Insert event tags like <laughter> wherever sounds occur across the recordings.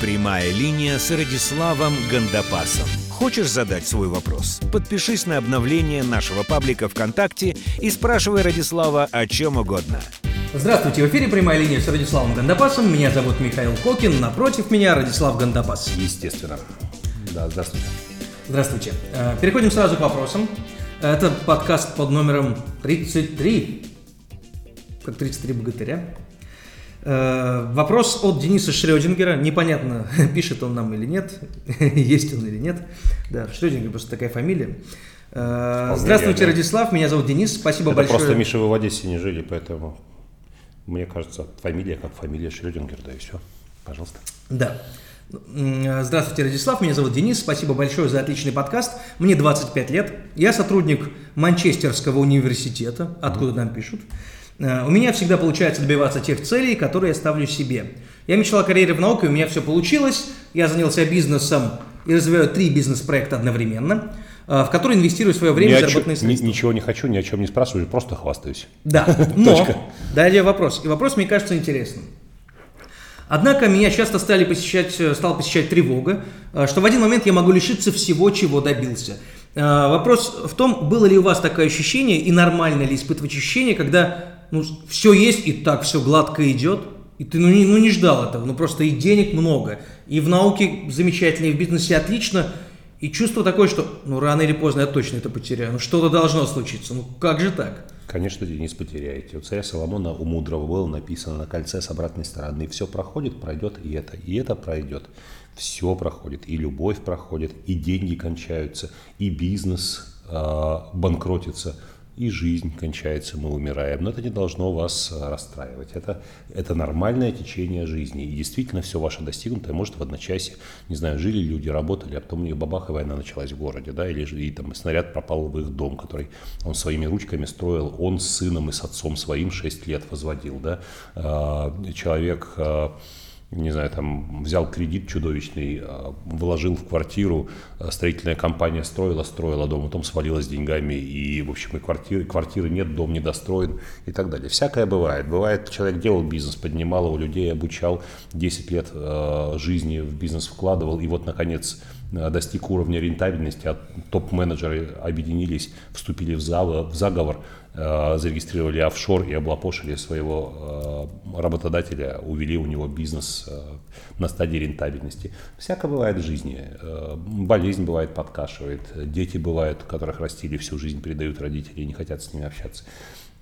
Прямая линия с Радиславом Гандапасом. Хочешь задать свой вопрос? Подпишись на обновление нашего паблика ВКонтакте и спрашивай Радислава о чем угодно. Здравствуйте, в эфире прямая линия с Радиславом Гандапасом. Меня зовут Михаил Кокин, напротив меня Радислав Гандапас. Естественно. Да, здравствуйте. Здравствуйте. Э, Переходим сразу к вопросам. Это подкаст под номером 33. Как 33 богатыря. Э, Вопрос от Дениса Шрёдингера. Непонятно, <laughs> пишет он нам или нет, <laughs> есть он или нет. Да, Шрёдингер просто такая фамилия. Э, Здравствуйте, верно. Радислав, меня зовут Денис, спасибо Это большое. просто, Миша, вы в Одессе не жили, поэтому, мне кажется, фамилия как фамилия Шрёдингер, да и все. Пожалуйста. Да. М, Здравствуйте, Радислав. Меня зовут Денис. Спасибо большое за отличный подкаст. Мне 25 лет. Я сотрудник Манчестерского университета, откуда нам пишут. Э, У меня всегда получается добиваться тех целей, которые я ставлю себе. Я мечтал о карьере в науке, у меня все получилось. Я занялся бизнесом и развиваю три бизнес-проекта одновременно, э, в которые инвестирую свое время Ни заработанные ни- средства. ничего не хочу, ни о чем не спрашиваю, просто хвастаюсь. Да, <laughs> но далее вопрос. И вопрос мне кажется интересным. Однако меня часто стали посещать, э, стала посещать тревога, что в один момент я могу лишиться всего, чего добился. Вопрос в том, было ли у вас такое ощущение и нормально ли испытывать ощущение, когда ну, все есть и так все гладко идет, и ты ну, не, ну, не ждал этого, ну просто и денег много, и в науке замечательно, и в бизнесе отлично, и чувство такое, что ну рано или поздно я точно это потеряю, ну что-то должно случиться, ну как же так? Конечно, Денис, потеряете. У царя Соломона, у мудрого было написано на кольце с обратной стороны. Все проходит, пройдет и это, и это пройдет. Все проходит, и любовь проходит, и деньги кончаются, и бизнес э, банкротится, и жизнь кончается, мы умираем. Но это не должно вас э, расстраивать. Это, это нормальное течение жизни. И действительно все ваше достигнутое может в одночасье, не знаю, жили люди, работали, а потом у них бабах и война началась в городе, да, или и там снаряд пропал в их дом, который он своими ручками строил, он с сыном и с отцом своим 6 лет возводил, да. А, Человек а, не знаю, там взял кредит чудовищный, а, вложил в квартиру, а, строительная компания строила, строила дом, потом свалилась деньгами, и, в общем, и квартиры, квартиры нет, дом недостроен и так далее. Всякое бывает. Бывает, человек делал бизнес, поднимал его людей, обучал, 10 лет э, жизни в бизнес вкладывал, и вот, наконец, достиг уровня рентабельности, а топ-менеджеры объединились, вступили в заговор, э, зарегистрировали офшор и облапошили своего э, работодателя, увели у него бизнес э, на стадии рентабельности. Всякое бывает в жизни. Э, Болезнь бывает подкашивает, дети бывают, которых растили всю жизнь, передают родители и не хотят с ними общаться.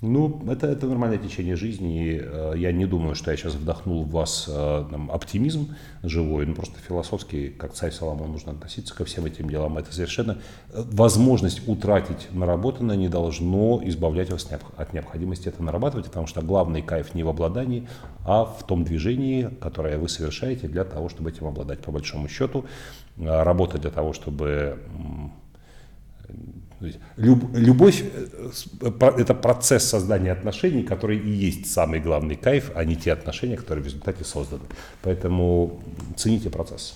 Ну, это, это нормальное течение жизни. И, э, я не думаю, что я сейчас вдохнул в вас э, там, оптимизм живой, ну просто философски, как царь Соломон, нужно относиться ко всем этим делам. Это совершенно э, возможность утратить наработанное не должно избавлять вас от необходимости это нарабатывать, потому что главный кайф не в обладании, а в том движении, которое вы совершаете для того, чтобы этим обладать. По большому счету, э, работа для того, чтобы люб- любовь э, про- это процесс создания отношений, который и есть самый главный кайф, а не те отношения, которые в результате созданы. Поэтому цените процесс,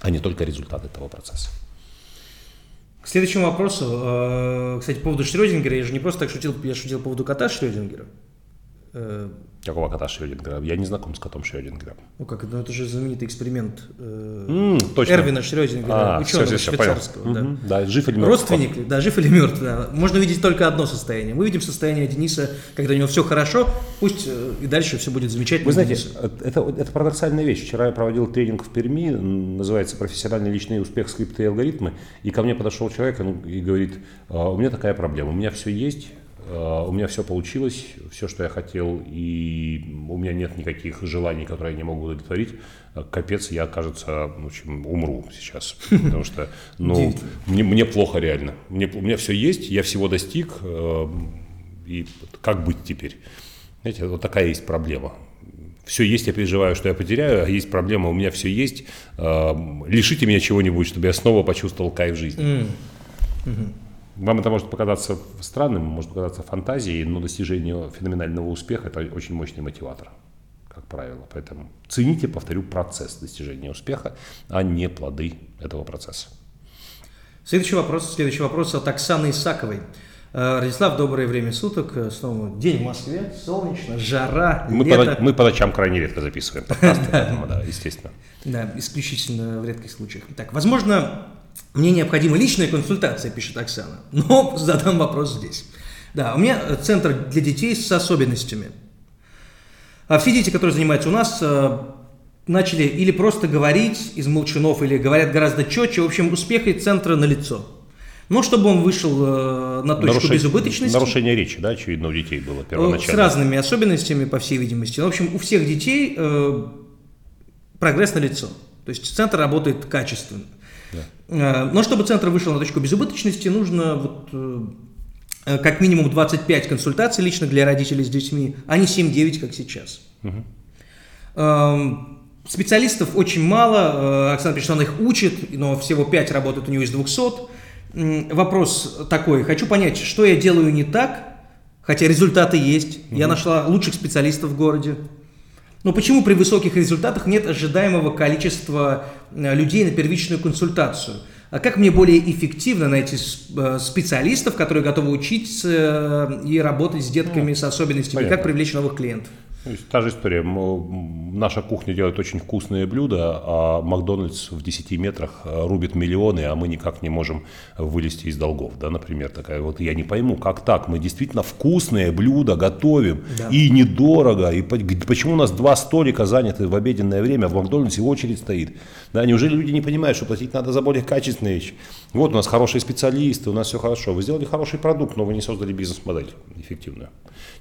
а не только результат этого процесса. К следующему вопросу. Э, Кстати, по поводу Шрёдингера, я же не просто так шутил, я шутил по поводу кота Шрёдингера. Э, Какого кота Шрёдингера? Я не знаком с котом Шрёдингера. Ну как, ну это же знаменитый эксперимент э, М, точно. Эрвина Шрёдингера, А, ученого всё, всё, всё, понял. швейцарского. да. Мгм. Да, жив или мертв? Родственник, ли? да, жив или мертв, да. Можно видеть только одно состояние. Мы видим состояние Дениса, когда у него все хорошо, пусть э, и дальше все будет замечательно. Вы знаете, Дениса. это, это парадоксальная вещь. Вчера я проводил тренинг в Перми, называется «Профессиональный личный успех, скрипты и алгоритмы». И ко мне подошел человек и говорит, «А, у меня такая проблема, у меня все есть, у меня все получилось, все, что я хотел, и у меня нет никаких желаний, которые я не могу удовлетворить. А, Капец, я, кажется, в общем, умру сейчас, <laughs> потому что ну, мне, мне плохо реально. Мне, у меня все есть, я всего достиг, э, и как быть теперь? Знаете, вот такая есть проблема. Все есть, я переживаю, что я потеряю, а есть проблема, у меня все есть. Лишите меня чего-нибудь, чтобы я снова почувствовал кайф жизни. Вам это может показаться странным, может показаться фантазией, но достижение феноменального успеха – это очень мощный мотиватор, как правило. Поэтому цените, повторю, процесс достижения успеха, а не плоды этого процесса. Следующий вопрос, следующий вопрос от Оксаны Исаковой. Э, Радислав, доброе время суток. Э, Снова день в Москве, солнечно, жара, Мы, лето. по, мы по ночам крайне редко записываем подкасты, поэтому, да, естественно. <laughs> Да, исключительно в редких случаях. Так, возможно, мне необходима личная консультация, пишет Оксана, <laughs> но задам вопрос здесь. Да, у меня центр для детей с особенностями. А все дети, которые занимаются у нас, э, начали или просто говорить из молчанов, или говорят гораздо четче. В общем, успехи центра налицо. Но чтобы он вышел э, на точку Нарушение- безубыточности... Нарушение речи, да, очевидно, у детей было Э, С первоначально. разными особенностями, по всей видимости. В общем, у всех детей э, прогресс налицо. То есть центр работает качественно. Э, но чтобы центр вышел на точку безубыточности, нужно вот, э, э, как минимум 25 консультаций лично для родителей с детьми, а не 7-9, как сейчас. Эм, Специалистов очень мало, Оксана она их учит, но всего 5 работают у нее из 200. М, Вопрос такой, хочу понять, что я делаю не так, хотя результаты есть, я нашла лучших специалистов в городе. Но почему при высоких результатах нет ожидаемого количества э, людей на первичную консультацию? А как мне более эффективно найти э, специалистов, которые готовы учиться э, и работать с детками с особенностями? понятно. Как привлечь новых клиентов? То есть та же история. Наша кухня делает очень вкусные блюда, а Макдональдс в 10 метрах э, рубит миллионы, а мы никак не можем вылезти из долгов, да, например, такая. Вот я не пойму, как так? Мы действительно вкусные блюда готовим Да. и недорого. И почему у нас два столика заняты в обеденное время, а в Макдональдсе очередь стоит? Да, неужели люди не понимают, что платить надо за более качественные вещи? Вот у нас хорошие специалисты, у нас все хорошо. Вы сделали хороший продукт, но вы не создали бизнес-модель эффективную.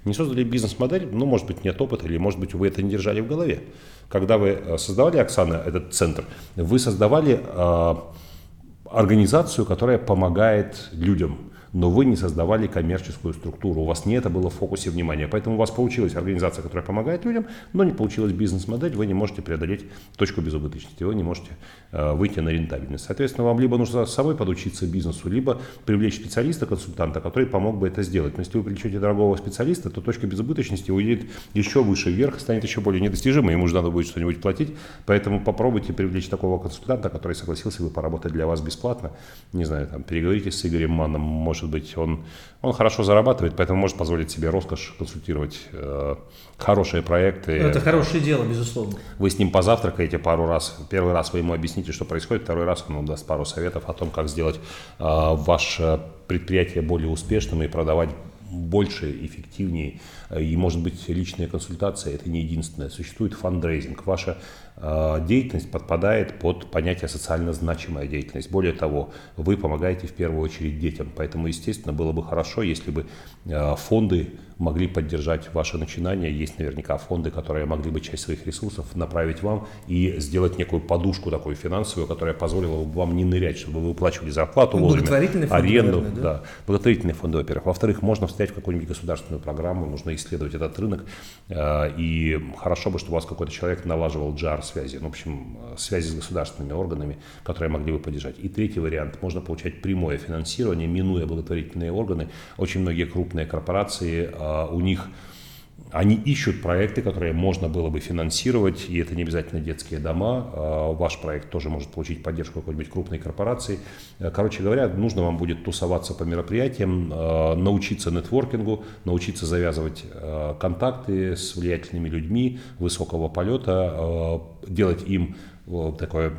Не создали бизнес-модель, ну, может быть, нет опыта, или, может быть, вы это не держали в голове. Когда вы э, создавали, Оксана, этот центр, вы создавали э, организацию, которая помогает людям, но вы не создавали коммерческую структуру, у вас не это было в фокусе внимания. Поэтому у вас получилась организация, которая помогает людям, но не получилась бизнес-модель, вы не можете преодолеть точку безубыточности, вы не можете э, выйти на рентабельность. Соответственно, вам либо нужно самой подучиться бизнесу, либо привлечь специалиста, консультанта, который помог бы это сделать. Но если вы привлечете дорогого специалиста, то точка безубыточности уедет еще выше вверх, станет еще более недостижимой, ему же надо будет что-нибудь платить. Поэтому попробуйте привлечь такого консультанта, который согласился бы поработать для вас бесплатно. Не знаю, там, переговорите с Игорем Манном, может быть, он, он хорошо зарабатывает, поэтому может позволить себе роскошь консультировать э, хорошие проекты. Это хорошее дело, безусловно. Вы с ним позавтракаете пару раз. Первый раз вы ему объясните, что происходит, второй раз он вам даст пару советов о том, как сделать э, ваше предприятие более успешным и продавать больше, эффективнее. И, может быть, личная консультация – это не единственное. Существует фандрейзинг. Ваша э, деятельность подпадает под понятие социально значимая деятельность. Более того, вы помогаете в первую очередь детям. Поэтому, естественно, было бы хорошо, если бы э, фонды могли поддержать ваше начинание. Есть наверняка фонды, которые могли бы часть своих ресурсов направить вам и сделать некую подушку такую финансовую, которая позволила бы вам не нырять, чтобы вы выплачивали зарплату Ну, вовремя, благотворительные фонды, аренду. наверное, да? да, благотворительные фонды, во-первых. Во-вторых, можно встать в какую-нибудь государственную программу, нужно исследовать этот рынок. э, И хорошо бы, чтобы у вас какой-то человек налаживал джар-связи, ну, в общем, э, связи с государственными органами, которые могли бы поддержать. И третий вариант, можно получать прямое финансирование, минуя благотворительные органы. Очень многие крупные корпорации, э, у них они ищут проекты, которые можно было бы финансировать, и это не обязательно детские дома. А, Ваш проект тоже может получить поддержку какой-нибудь крупной корпорации. Э, Короче говоря, нужно вам будет тусоваться по мероприятиям, э, научиться нетворкингу, научиться завязывать э, контакты с влиятельными людьми высокого полета, делать им такое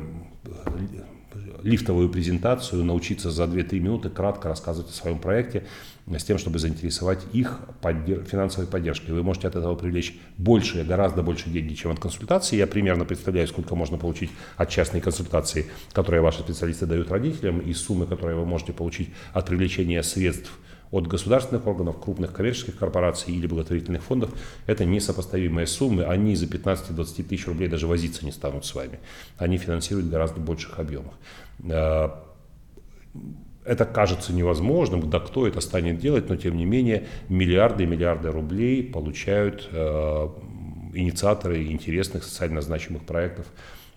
лифтовую презентацию, научиться за 2-3 минуты кратко рассказывать о своем проекте, с тем, чтобы заинтересовать их поддер- финансовой поддержкой. Вы можете от этого привлечь больше, гораздо больше деньги, чем от консультации. Я примерно представляю, сколько можно получить от частной консультации, которые ваши специалисты дают родителям, и суммы, которые вы можете получить от привлечения средств от государственных органов, крупных коммерческих корпораций или благотворительных фондов, это несопоставимые суммы. Они за 15-20 тысяч рублей даже возиться не станут с вами. Они финансируют гораздо больших объемах. Э, Это кажется невозможным, да кто это станет делать, но тем не менее миллиарды и миллиарды рублей получают э, инициаторы интересных социально значимых проектов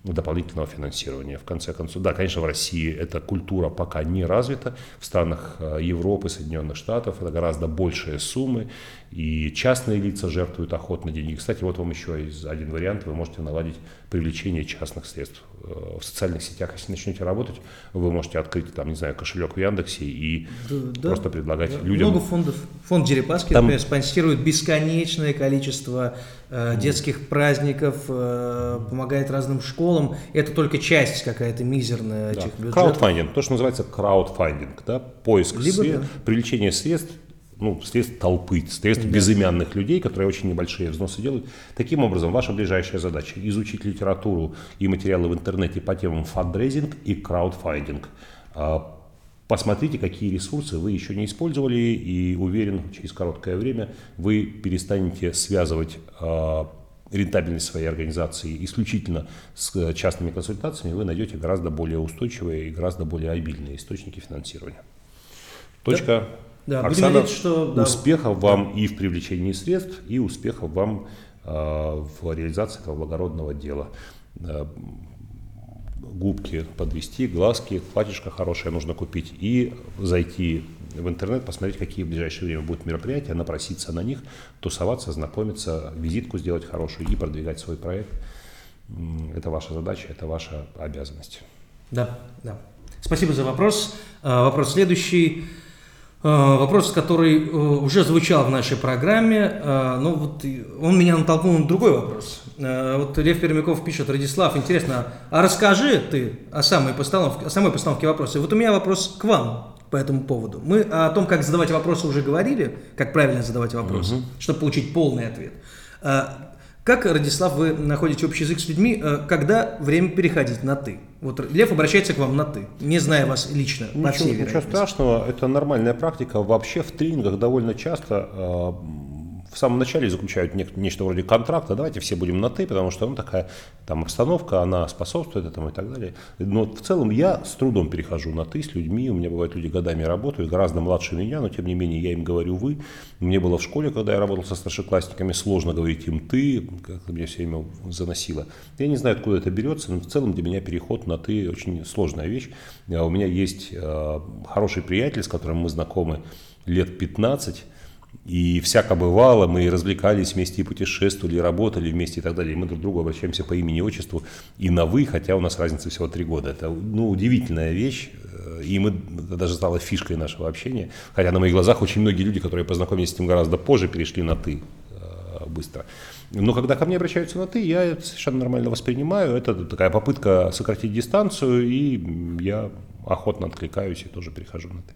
дополнительного финансирования. В конце концов, да, конечно, в России эта культура пока не развита. В странах э, Европы, Соединенных Штатов это гораздо большие суммы, и частные лица жертвуют охотно деньги. Кстати, вот вам еще один вариант. Вы можете наладить привлечение частных средств. Э, в социальных сетях, если начнете работать, вы можете открыть, там, не знаю, кошелек в Яндексе и да, просто предлагать да. людям... Много фондов. Фонд Дерипаски, там... например, спонсирует бесконечное количество э, детских праздников, э, помогает разным школам. Это только часть какая-то мизерная да. этих бюджетов. Краудфандинг, то, что называется краудфандинг, да, поиск Либо, средств, да. привлечение средств ну, средств толпы, средств да. безымянных людей, которые очень небольшие взносы делают. Таким образом, ваша ближайшая задача – изучить литературу и материалы в интернете по темам фандрейзинг и краудфандинг. А, посмотрите, какие ресурсы вы еще не использовали, и уверен, через короткое время вы перестанете связывать а, рентабельность своей организации исключительно с частными консультациями, вы найдете гораздо более устойчивые и гораздо более обильные источники финансирования. Точка. Да. Оксана, надеяться, что, да. успехов вам и в привлечении средств, и успехов вам э, в реализации этого благородного дела. Э, губки подвести, глазки, платьишко хорошее нужно купить и зайти в интернет, посмотреть, какие в ближайшее время будут мероприятия, напроситься на них, тусоваться, знакомиться, визитку сделать хорошую и продвигать свой проект. Это ваша задача, это ваша обязанность. Да, да. Спасибо за вопрос. А, вопрос следующий. Э, вопрос, который э, уже звучал в нашей программе, э, но вот он меня натолкнул на другой вопрос. Вот Лев Пермяков пишет, Радислав, интересно, а расскажи ты о самой постановке, о самой постановке вопроса. вот у меня вопрос к вам по этому поводу. Мы о том, как задавать вопросы, уже говорили, как правильно задавать вопросы, угу. чтобы получить полный ответ. Как, Радислав, вы находите общий язык с людьми, э, когда время переходить на «ты»? Вот Лев обращается к вам на «ты», не зная вас лично, по всей Ничего страшного, это нормальная практика. Вообще в тренингах довольно часто э, в самом начале заключают нечто вроде контракта, давайте все будем на «ты», потому что ну, такая там обстановка, она способствует этому и так далее. Но в целом я с трудом перехожу на «ты» с людьми, у меня бывают люди годами работают, гораздо младше меня, но тем не менее я им говорю «вы». Мне было в школе, когда я работал со старшеклассниками, сложно говорить им «ты», как меня все время заносило. Я не знаю, откуда это берется, но в целом для меня переход на «ты» очень сложная вещь. А у меня есть э, хороший приятель, с которым мы знакомы лет 15, и всяко бывало, мы развлекались вместе, и путешествовали, работали вместе и так далее. Мы друг к другу обращаемся по имени и отчеству и на «вы», хотя у нас разница всего три года. Это ну, удивительная вещь, и мы, это даже стало фишкой нашего общения. Хотя на моих глазах очень многие люди, которые познакомились с этим гораздо позже, перешли на «ты» э, быстро. Но когда ко мне обращаются на «ты», я это совершенно нормально воспринимаю. Это такая попытка сократить дистанцию, и я охотно откликаюсь и тоже перехожу на «ты».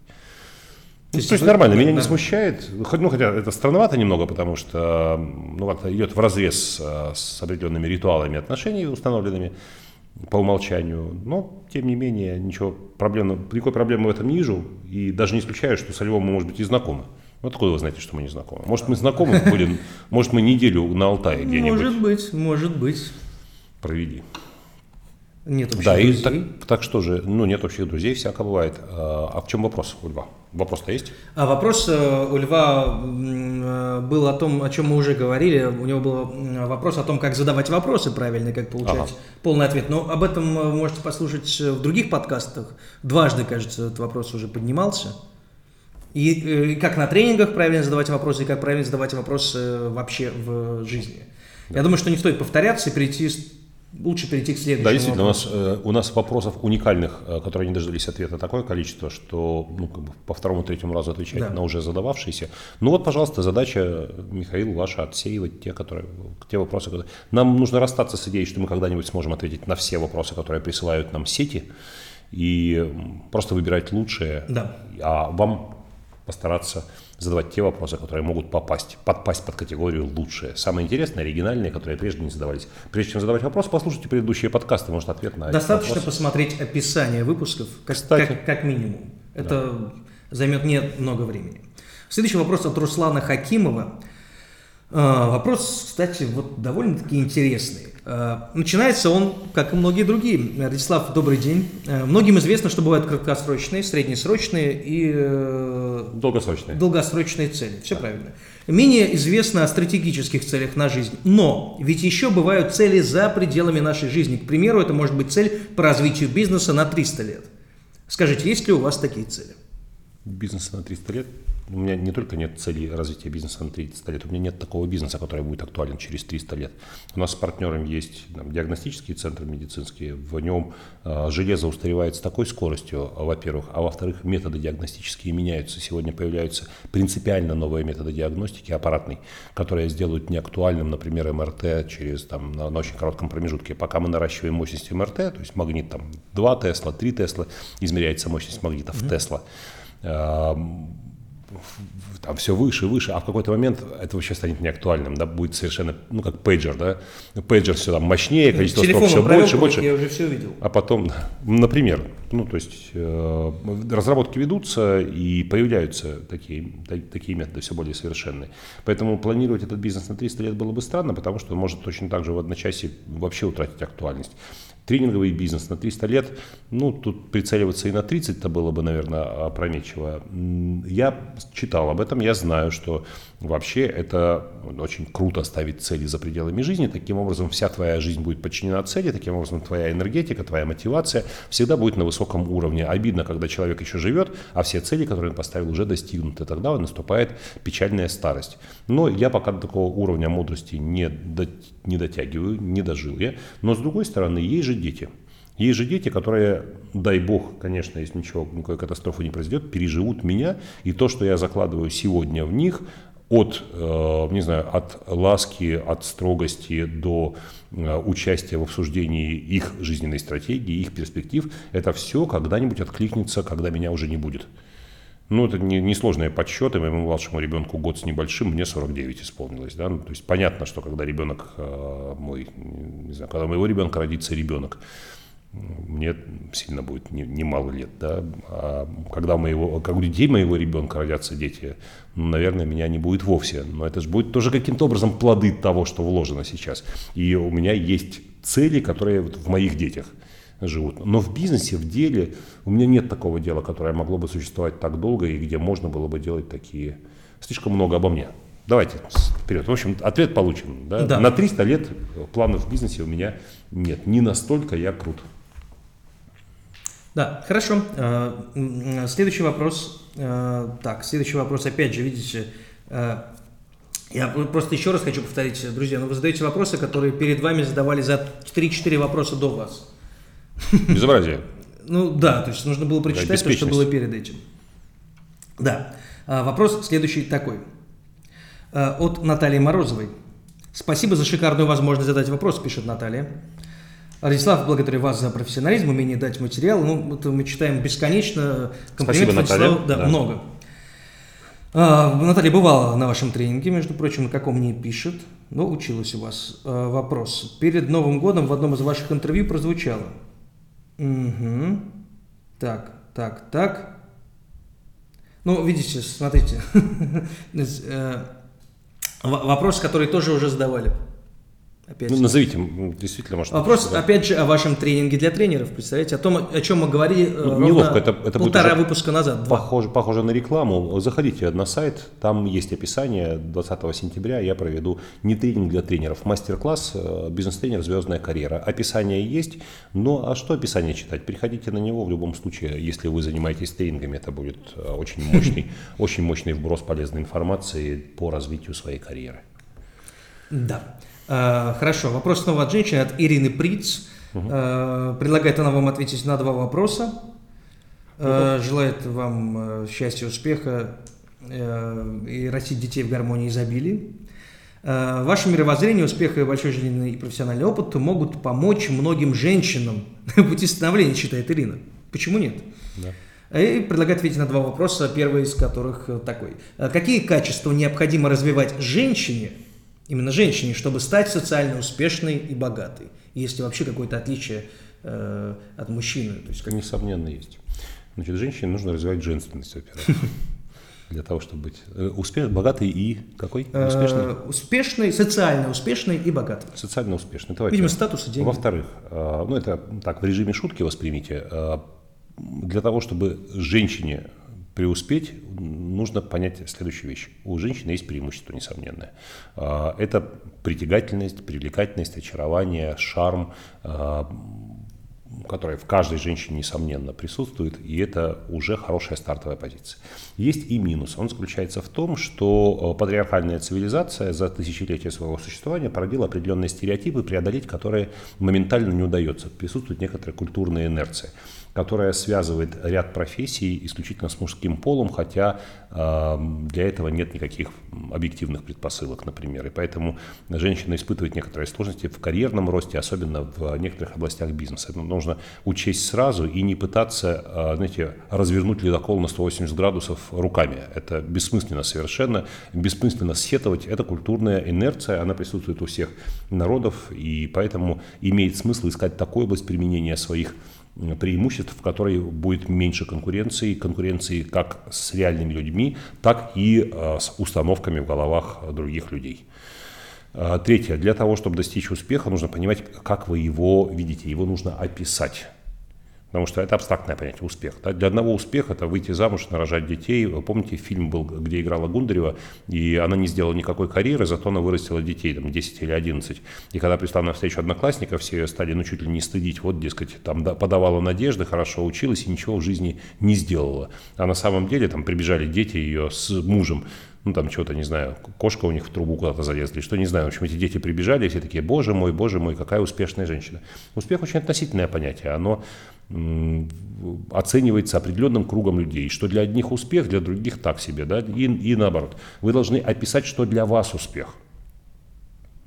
То есть, то есть нормально, меня не смущает, ну хотя это странновато немного, потому что ну как-то идет в разрез э, с определенными ритуалами отношений установленными по умолчанию, но тем не менее ничего проблем, никакой проблемы в этом не вижу и даже не исключаю, что со Львом мы, может быть, и знакомы. Откуда вы знаете, что мы не знакомы? Может, мы знакомы будем, может, мы неделю на Алтае где-нибудь. Может быть, может быть. Проведи. Нет общих да, друзей. И так, так что же, ну нет общих друзей, всяко бывает. А, а в чем вопрос у Льва? Вопрос-то есть? А вопрос э, у Льва э, был о том, о чем мы уже говорили. У него был вопрос о том, как задавать вопросы правильно, как получать ага. полный ответ. Но об этом вы можете послушать в других подкастах. Дважды, кажется, этот вопрос уже поднимался. И, э, и как на тренингах правильно задавать вопросы, и как правильно задавать вопросы вообще в жизни. Да. Я думаю, что не стоит повторяться и прийти лучше перейти к следующему. Да, действительно, вопросу. у нас, э, у нас вопросов уникальных, э, которые не дождались ответа, такое количество, что ну, как бы по второму-третьему разу отвечать да. на уже задававшиеся. Ну вот, пожалуйста, задача, Михаил, ваша отсеивать те, которые, те вопросы. Которые... Нам нужно расстаться с идеей, что мы когда-нибудь сможем ответить на все вопросы, которые присылают нам сети, и просто выбирать лучшие, да. а вам постараться задавать те вопросы, которые могут попасть, подпасть под категорию лучшие. Самые интересные, оригинальные, которые прежде не задавались. Прежде чем задавать вопрос, послушайте предыдущие подкасты, может ответ на Достаточно посмотреть описание выпусков, как, как, как минимум. Это да. займет не много времени. Следующий вопрос от Руслана Хакимова. А, вопрос, кстати, вот довольно-таки интересный. А, начинается он, как и многие другие. Радислав, добрый день. А, многим известно, что бывают краткосрочные, среднесрочные и э, э, Долгосрочные. долгосрочные цели. Все правильно. Менее известно о стратегических целях на жизнь. Но ведь еще бывают цели за пределами нашей жизни. К примеру, это может быть цель по развитию бизнеса на 300 лет. Скажите, есть ли у вас такие цели? Бизнеса на 300 лет? У меня не только нет цели развития бизнеса на 300 лет, у меня нет такого бизнеса, который будет актуален через 300 лет. У нас с партнером есть там, диагностические центры медицинские, в нем э, железо устаревает с такой скоростью, во-первых, а во-вторых, методы диагностические меняются. Сегодня появляются принципиально новые методы диагностики аппаратной, которые сделают неактуальным, например, МРТ через, там, на, на очень коротком промежутке. Пока мы наращиваем мощность МРТ, то есть магнит там 2 Тесла, 3 Тесла, измеряется мощность магнитов в Тесла там все выше, выше, а в какой-то момент это вообще станет неактуальным, да, будет совершенно, ну, как пейджер, да, пейджер все там мощнее, количество строк все больше, больше. Я уже все видел. А потом, <laughs> например, ну, то есть э, разработки ведутся и появляются такие, такие методы все более совершенные. Поэтому планировать этот бизнес на 300 лет было бы странно, потому что он может точно так же в одночасье вообще утратить актуальность. Тренинговый бизнес на 300 лет, ну, тут прицеливаться и на 30 это было бы, наверное, опрометчиво. Я читал об этом, я знаю, что вообще это очень круто ставить цели за пределами жизни. Таким образом, вся твоя жизнь будет подчинена цели, таким образом, твоя энергетика, твоя мотивация всегда будет на высоком уровне. Обидно, когда человек еще живет, а все цели, которые он поставил, уже достигнуты. Тогда наступает печальная старость. Но я пока до такого уровня мудрости не, до, не дотягиваю, не дожил я. Но, с другой стороны, есть же же дети. Есть же дети, которые, дай бог, конечно, если ничего, никакой катастрофы не произойдет, переживут меня, и то, что я закладываю сегодня в них, от, э, не знаю, от ласки, от строгости до э, участия в обсуждении их жизненной стратегии, их перспектив, это все когда-нибудь откликнется, когда меня уже не будет. Ну, это не, не сложные подсчеты. Моему младшему ребенку год с небольшим, мне 49 исполнилось. Да? Ну, то есть понятно, что когда ребенок э, мой, не знаю, когда моего ребенка родится ребенок, мне сильно будет немало не лет, да, а когда, моего, когда у детей моего ребенка родятся дети, ну, наверное, меня не будет вовсе, но это же будет тоже каким-то образом плоды того, что вложено сейчас. И у меня есть цели, которые вот в моих детях – живут. Но в бизнесе, в деле у меня нет такого дела, которое могло бы существовать так долго и где можно было бы делать такие... Слишком много обо мне. Давайте вперед. В общем, ответ получен. Да? Да. На 300 лет планов в бизнесе у меня нет. Не настолько я крут. Да, хорошо. Э, следующий вопрос. Э, так, следующий вопрос, опять же, видите, э, я просто еще раз хочу повторить, друзья, ну вы задаете вопросы, которые перед вами задавали за 3-4 вопроса до вас. <laughs> Безобразие. Ну да, то есть нужно было прочитать то, что было перед этим. Да. А, вопрос следующий такой. А, от Натальи Морозовой. Спасибо за шикарную возможность задать вопрос, пишет Наталья. Радислав, благодарю вас за профессионализм, умение дать материал. Ну, это мы читаем бесконечно. Спасибо, Наталья. Да, да, много. А, Наталья бывала на вашем тренинге, между прочим, на каком не пишет, но училась у вас. А, вопрос. Перед Новым годом в одном из ваших интервью прозвучало – Угу. Так, так, так. Ну, видите, смотрите. <laughs> Э, вопрос, который тоже уже задавали. Опять ну, назовите, действительно, может Вопрос, быть, опять же, о вашем тренинге для тренеров. Представляете, о том, о чем мы говорили ну, неловко, это, это полтора выпуска назад. Похоже, похоже на рекламу. Заходите на сайт, там есть описание. 20 сентября я проведу не тренинг для тренеров, мастер-класс э, «Бизнес-тренер. Звездная карьера». Описание есть, но а что описание читать? Приходите на него в любом случае, если вы занимаетесь тренингами, это будет э, очень мощный, <laughs> очень мощный вброс полезной информации по развитию своей карьеры. Да. Э, хорошо, вопрос снова от женщины, от Ирины Приц. Угу. Предлагает она вам ответить на два вопроса. Угу. Желает вам счастья, успеха и растить детей в гармонии и изобилии. Ваше мировоззрение, успех и большой жизненный и профессиональный опыт могут помочь многим женщинам <laughs> на пути становления, считает Ирина. Почему нет? Да. И предлагает ответить на два вопроса, первый из которых такой. Какие качества необходимо развивать женщине – именно женщине, чтобы стать социально успешной и богатой? Есть ли вообще какое-то отличие э, от мужчины? То есть, как... Несомненно, есть. Значит, женщине нужно развивать женственность, во-первых. <laughs> Для того, чтобы быть э, успеш... богатой и какой? Э, успешной? Успешной, социально успешной и богатой. Социально успешной. Давайте. Видимо, статус и деньги. Во-вторых, э, ну это так, в режиме шутки воспримите. Для того, чтобы женщине преуспеть, нужно понять следующую вещь. У женщины есть преимущество несомненное. А, это притягательность, привлекательность, очарование, шарм, а, которая в каждой женщине, несомненно, присутствует, и это уже хорошая стартовая позиция. Есть и минус. Он заключается в том, что э, патриархальная цивилизация за тысячелетия своего существования породила определенные стереотипы, преодолеть которые моментально не удается. Присутствует некоторая культурная инерция которая связывает ряд профессий исключительно с мужским полом, хотя э, для этого нет никаких объективных предпосылок, например. И поэтому женщина испытывает некоторые сложности в карьерном росте, особенно в некоторых областях бизнеса. Это нужно учесть сразу и не пытаться, э, знаете, развернуть ледокол на 180 градусов руками. Это бессмысленно совершенно, бессмысленно сетовать. Это культурная инерция, она присутствует у всех народов, и поэтому имеет смысл искать такую область применения своих преимуществ, в которой будет меньше конкуренции, конкуренции как с реальными людьми, так и э, с установками в головах других людей. Э, третье. Для того, чтобы достичь успеха, нужно понимать, как вы его видите. Его нужно описать. Потому что это абстрактное понятие успех. Да? Для одного успеха это выйти замуж, нарожать детей. Вы помните, фильм был, где играла Гундарева, и она не сделала никакой карьеры, зато она вырастила детей, там, 10 или 11. И когда пришла на встречу одноклассников, все ее стали, ну, чуть ли не стыдить. Вот, дескать, там да, подавала надежды, хорошо училась и ничего в жизни не сделала. А на самом деле там прибежали дети ее с мужем, ну, там что-то, не знаю, кошка у них в трубу куда-то залезла, что, не знаю. В общем, эти дети прибежали, все такие, боже мой, боже мой, какая успешная женщина. Успех очень относительное понятие, оно оценивается определенным кругом людей, что для одних успех, для других так себе, да, и, и наоборот. Вы должны описать, что для вас успех.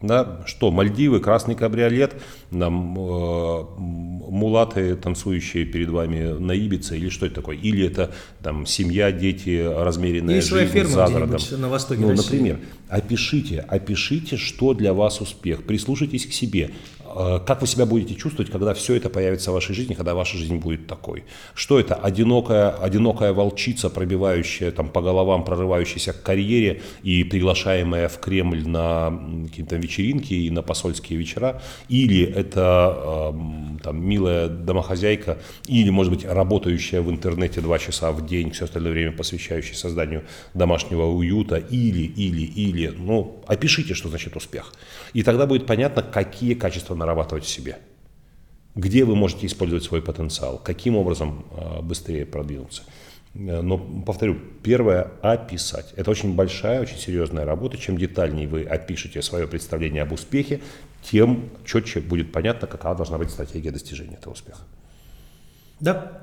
Да, что, Мальдивы, красный кабриолет, там, э, мулаты, танцующие перед вами на Ибице, или что это такое? Или это там, семья, дети, размеренная Есть жизнь ферма за городом. на востоке ну, России. Например, опишите, опишите, что для вас успех. Прислушайтесь к себе. Э, как вы себя будете чувствовать, когда все это появится в вашей жизни, когда ваша жизнь будет такой? Что это? Одинокая, одинокая волчица, пробивающая там, по головам, прорывающаяся к карьере и приглашаемая в Кремль на какие-то вечеринки и на посольские вечера? Или это э, там, милая домохозяйка, или, может быть, работающая в интернете два часа в день, все остальное время посвящающая созданию домашнего уюта, или, или, или, ну, опишите, что значит успех. И тогда будет понятно, какие качества нарабатывать в себе. Где вы можете использовать свой потенциал, каким образом а, быстрее продвинуться. Э, но, повторю, первое – описать. Это очень большая, очень серьезная работа. Чем детальнее вы опишете свое представление об успехе, тем четче будет понятно, какова должна быть стратегия достижения этого успеха. Да.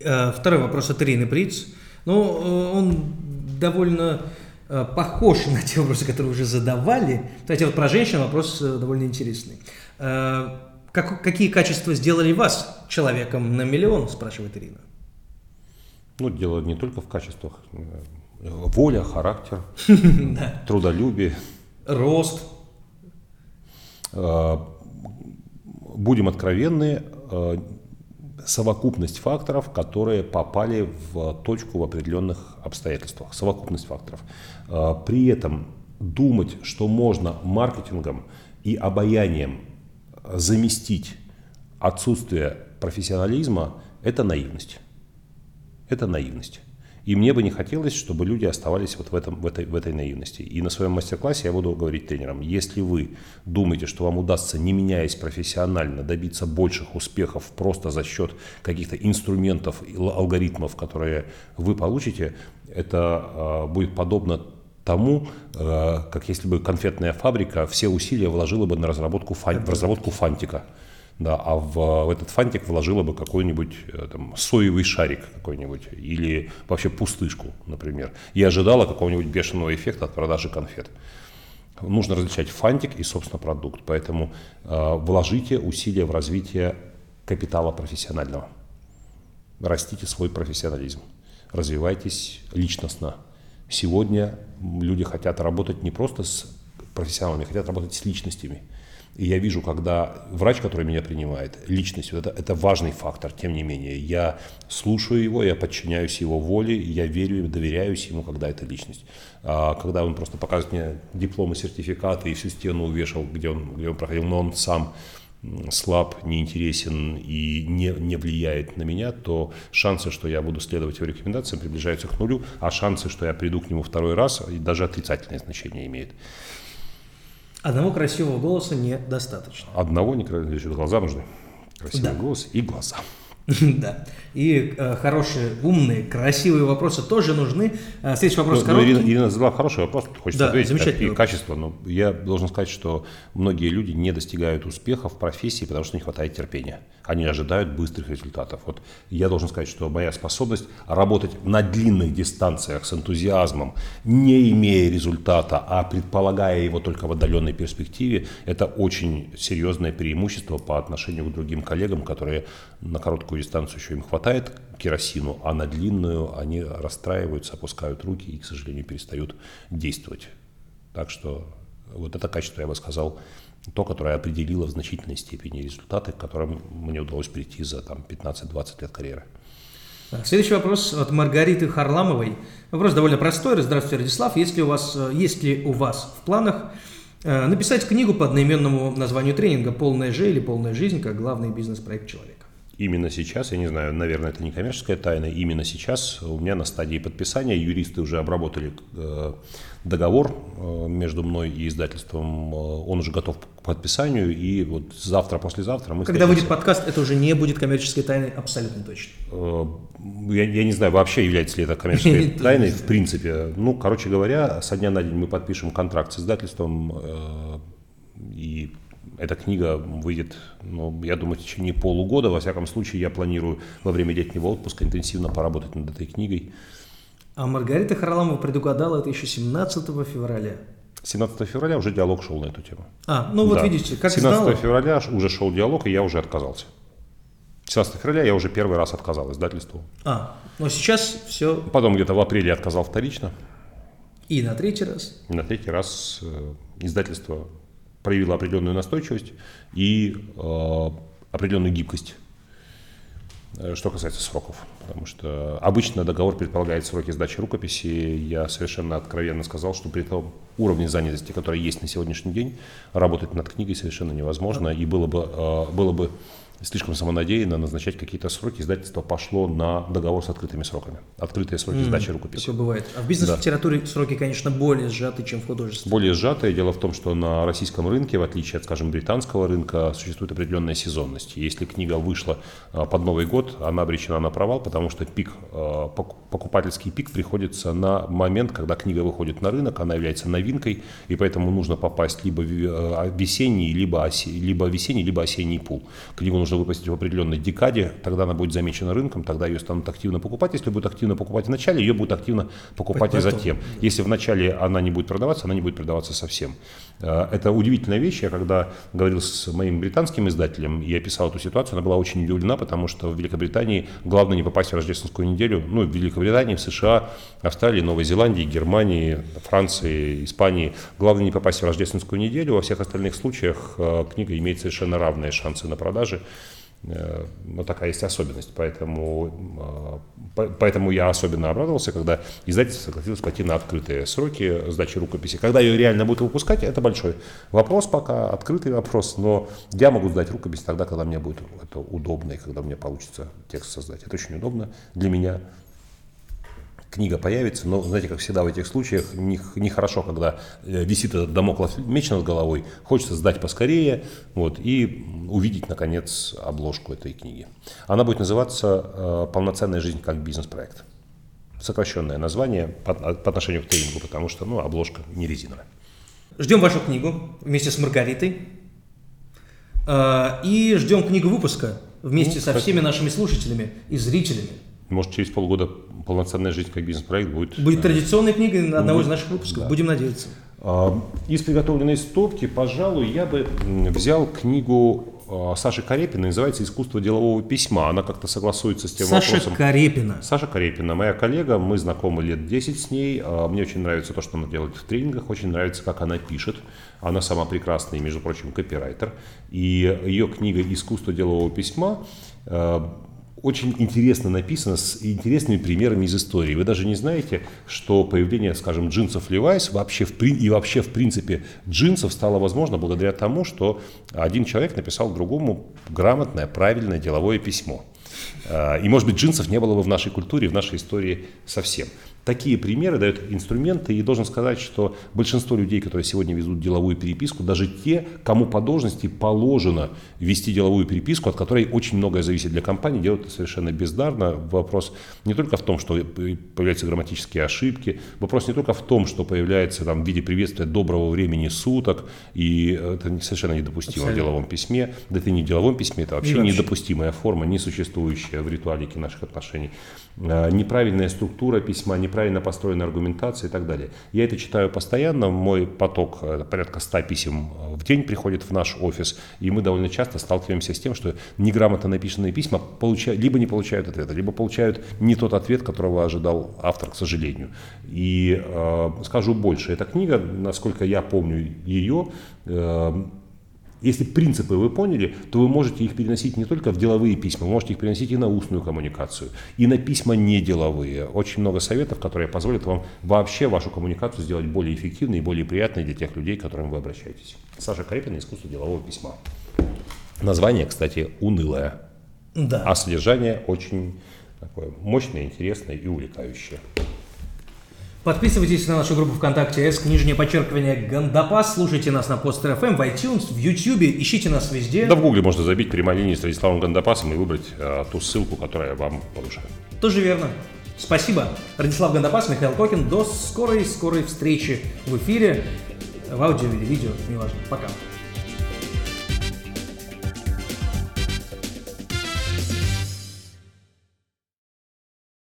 Э, второй вопрос от Ирины Приц. Ну, э, он довольно похож на те вопросы, которые уже задавали. Кстати, вот про женщин вопрос довольно интересный. Как, какие качества сделали вас человеком на миллион, спрашивает Ирина. Ну, дело не только в качествах. Воля, характер, <laughs> трудолюбие. Рост. Э, будем откровенны, э, совокупность факторов, которые попали в точку в определенных обстоятельствах. Совокупность факторов. Э, при этом думать, что можно маркетингом и обаянием заместить отсутствие профессионализма, это наивность. Это наивность. И мне бы не хотелось, чтобы люди оставались вот в, этом, в, этой, в этой наивности. И на своем мастер-классе я буду говорить тренерам, если вы думаете, что вам удастся, не меняясь профессионально, добиться больших успехов просто за счет каких-то инструментов, алгоритмов, которые вы получите, это э, будет подобно тому, э, как если бы конфетная фабрика все усилия вложила бы на разработку, фан, в разработку фантика. Да, а в, в этот фантик вложила бы какой-нибудь э, там, соевый шарик какой-нибудь или вообще пустышку, например. И ожидала какого-нибудь бешеного эффекта от продажи конфет. Нужно различать фантик и, собственно, продукт. Поэтому э, вложите усилия в развитие капитала профессионального. Растите свой профессионализм. Развивайтесь личностно. Сегодня люди хотят работать не просто с профессионалами, хотят работать с личностями – и я вижу, когда врач, который меня принимает, личность, это, это важный фактор, тем не менее. Я слушаю его, я подчиняюсь его воле, я верю и доверяюсь ему, когда это личность. А когда он просто показывает мне дипломы, сертификаты и всю стену увешал, где он, где он проходил, но он сам слаб, неинтересен и не, не влияет на меня, то шансы, что я буду следовать его рекомендациям, приближаются к нулю, а шансы, что я приду к нему второй раз, даже отрицательное значение имеет. Одного красивого голоса недостаточно. Одного не глаза нужны. Красивый да. голос и глаза. <laughs> Да. И э, хорошие, умные, красивые вопросы тоже нужны. Э, следующий вопрос ну, короткий. Ирина, Ирина задала хороший вопрос, хочется да, ответить. И качество. Но я должен сказать, что многие люди не достигают успеха в профессии, потому что не хватает терпения. Они ожидают быстрых результатов. Вот я должен сказать, что моя способность работать на длинных дистанциях с энтузиазмом, не имея результата, а предполагая его только в отдаленной перспективе, это очень серьезное преимущество по отношению к другим коллегам, которые на короткую дистанцию еще им хватает керосину, а на длинную они расстраиваются, опускают руки и, к сожалению, перестают действовать. Так что вот это качество, я бы сказал, то, которое определило в значительной степени результаты, к которым мне удалось прийти за там, 15-20 лет карьеры. Следующий вопрос от Маргариты Харламовой. Вопрос довольно простой. Здравствуйте, Радислав. Есть ли у вас, есть ли у вас в планах э, написать книгу по одноименному названию тренинга «Полная же» или «Полная жизнь» как главный бизнес-проект человека? Именно сейчас, я не знаю, наверное, это не коммерческая тайна, именно сейчас у меня на стадии подписания юристы уже обработали э, договор э, между мной и издательством, э, он уже готов к подписанию, и вот завтра, послезавтра мы Когда выйдет подкаст, это уже не будет коммерческой тайной, абсолютно точно. Я, я не знаю, вообще является ли это коммерческой <laughs> тайной, в принципе. Ну, короче говоря, со дня на день мы подпишем контракт с издательством, и эта книга выйдет, ну, я думаю, в течение полугода. Во всяком случае, я планирую во время летнего отпуска интенсивно поработать над этой книгой. А Маргарита Харламова предугадала это еще 17 февраля. 17 февраля уже диалог шел на эту тему. А, ну вот да. видите, как 17 знала... февраля уже шел диалог, и я уже отказался. 17 февраля я уже первый раз отказал издательству. А, но сейчас все... Потом где-то в апреле отказал вторично. И на третий раз? И на третий раз э, издательство проявила определенную настойчивость и э, определенную гибкость, э, что касается сроков. Потому что обычно договор предполагает сроки сдачи рукописи. Я совершенно откровенно сказал, что при том уровне занятости, который есть на сегодняшний день, работать над книгой совершенно невозможно. И было бы, э, было бы слишком самонадеянно назначать какие-то сроки. Издательство пошло на договор с открытыми сроками. Открытые сроки mm, сдачи рукописи. Такое бывает. А в бизнес-литературе да. сроки, конечно, более сжаты, чем в художестве. Более сжатые. Дело в том, что на российском рынке, в отличие от, скажем, британского рынка, существует определенная сезонность. Если книга вышла а, под Новый год, она обречена на провал, потому что пик, а, покупательский пик приходится на момент, когда книга выходит на рынок, она является новинкой, и поэтому нужно попасть либо в а, весенний, либо, осе, либо весенний, либо осенний пул. Книгу нужно нужно выпустить в определенной декаде, тогда она будет замечена рынком, тогда ее станут активно покупать. Если будет активно покупать в начале, ее будут активно покупать и затем. Если в начале она не будет продаваться, она не будет продаваться совсем. Э, это удивительная вещь. Я когда говорил с моим британским издателем и описал эту ситуацию, она была очень удивлена, потому что в Великобритании главное не попасть в рождественскую неделю. Ну, в Великобритании, в США, Австралии, Новой Зеландии, Германии, Франции, Испании. Главное не попасть в рождественскую неделю. Во всех остальных случаях э, книга имеет совершенно равные шансы на продажи. Э, но такая есть особенность, поэтому, э, поэтому я особенно обрадовался, когда издательство согласилось пойти на открытые сроки сдачи рукописи. Когда ее реально будут выпускать, это большой вопрос пока, открытый вопрос, но я могу сдать рукопись тогда, когда мне будет это удобно и когда мне получится текст создать. Это очень удобно для меня, книга появится, но, знаете, как всегда в этих случаях, нехорошо, не когда э, висит этот домоклов меч над головой, хочется сдать поскорее вот, и увидеть, наконец, обложку этой книги. Она будет называться э, «Полноценная жизнь как бизнес-проект». Сокращенное название по, по отношению к тренингу, потому что ну, обложка не резиновая. Ждем вашу книгу вместе с Маргаритой. Э, и ждем книгу выпуска вместе ну, со всеми нашими слушателями и зрителями. Может, через полгода полноценная жизнь как бизнес-проект будет. Будет традиционной книгой одного из наших выпусков. Да. Будем надеяться. А, из приготовленной стопки, пожалуй, я бы взял книгу а, Саши Карепина, называется «Искусство делового письма». Она как-то согласуется с тем Саша вопросом. Саша Карепина. Саша Карепина, моя коллега, мы знакомы лет 10 с ней. А, мне очень нравится то, что она делает в тренингах, очень нравится, как она пишет. Она сама прекрасный, между прочим, копирайтер. И ее книга «Искусство делового письма» очень интересно написано с интересными примерами из истории. Вы даже не знаете, что появление, скажем, джинсов Levi's вообще в, и вообще в принципе джинсов стало возможно благодаря тому, что один человек написал другому грамотное, правильное деловое письмо. А, и, может быть, джинсов не было бы в нашей культуре, в нашей истории совсем. Такие примеры дают инструменты, и должен сказать, что большинство людей, которые сегодня везут деловую переписку, даже те, кому по должности положено вести деловую переписку, от которой очень многое зависит для компании, делают это совершенно бездарно. Вопрос не только в том, что появляются грамматические ошибки, вопрос не только в том, что появляется там, в виде приветствия доброго времени суток, и это совершенно недопустимо Абсолютно. в деловом письме. Да это не в деловом письме, это вообще, вообще недопустимая форма, не существующая в ритуалике наших отношений. А, неправильная структура письма, неправильно построенная аргументация и так далее. Я это читаю постоянно, мой поток, э, порядка 100 писем э, в день приходит в наш офис, и мы довольно часто сталкиваемся с тем, что неграмотно написанные письма получают, либо не получают ответа, либо получают не тот ответ, которого ожидал автор, к сожалению. И э, скажу больше, эта книга, насколько я помню ее, э, если принципы вы поняли, то вы можете их переносить не только в деловые письма, вы можете их переносить и на устную коммуникацию, и на письма не деловые. Очень много советов, которые позволят вам вообще вашу коммуникацию сделать более эффективной и более приятной для тех людей, к которым вы обращаетесь. Саша Карепина «Искусство делового письма». Название, кстати, унылое, да. а содержание очень такое мощное, интересное и увлекающее. Подписывайтесь на нашу группу ВКонтакте с нижнее подчеркивание Гандапас, слушайте нас на Постер FM, в iTunes, в YouTube, ищите нас везде. Да в Гугле можно забить прямой линии с Радиславом Гандапасом и выбрать э, ту ссылку, которая вам по душе. Тоже верно. Спасибо. Радислав Гандапас, Михаил Кокин. До скорой-скорой встречи в эфире, в аудио или видео, неважно. Пока.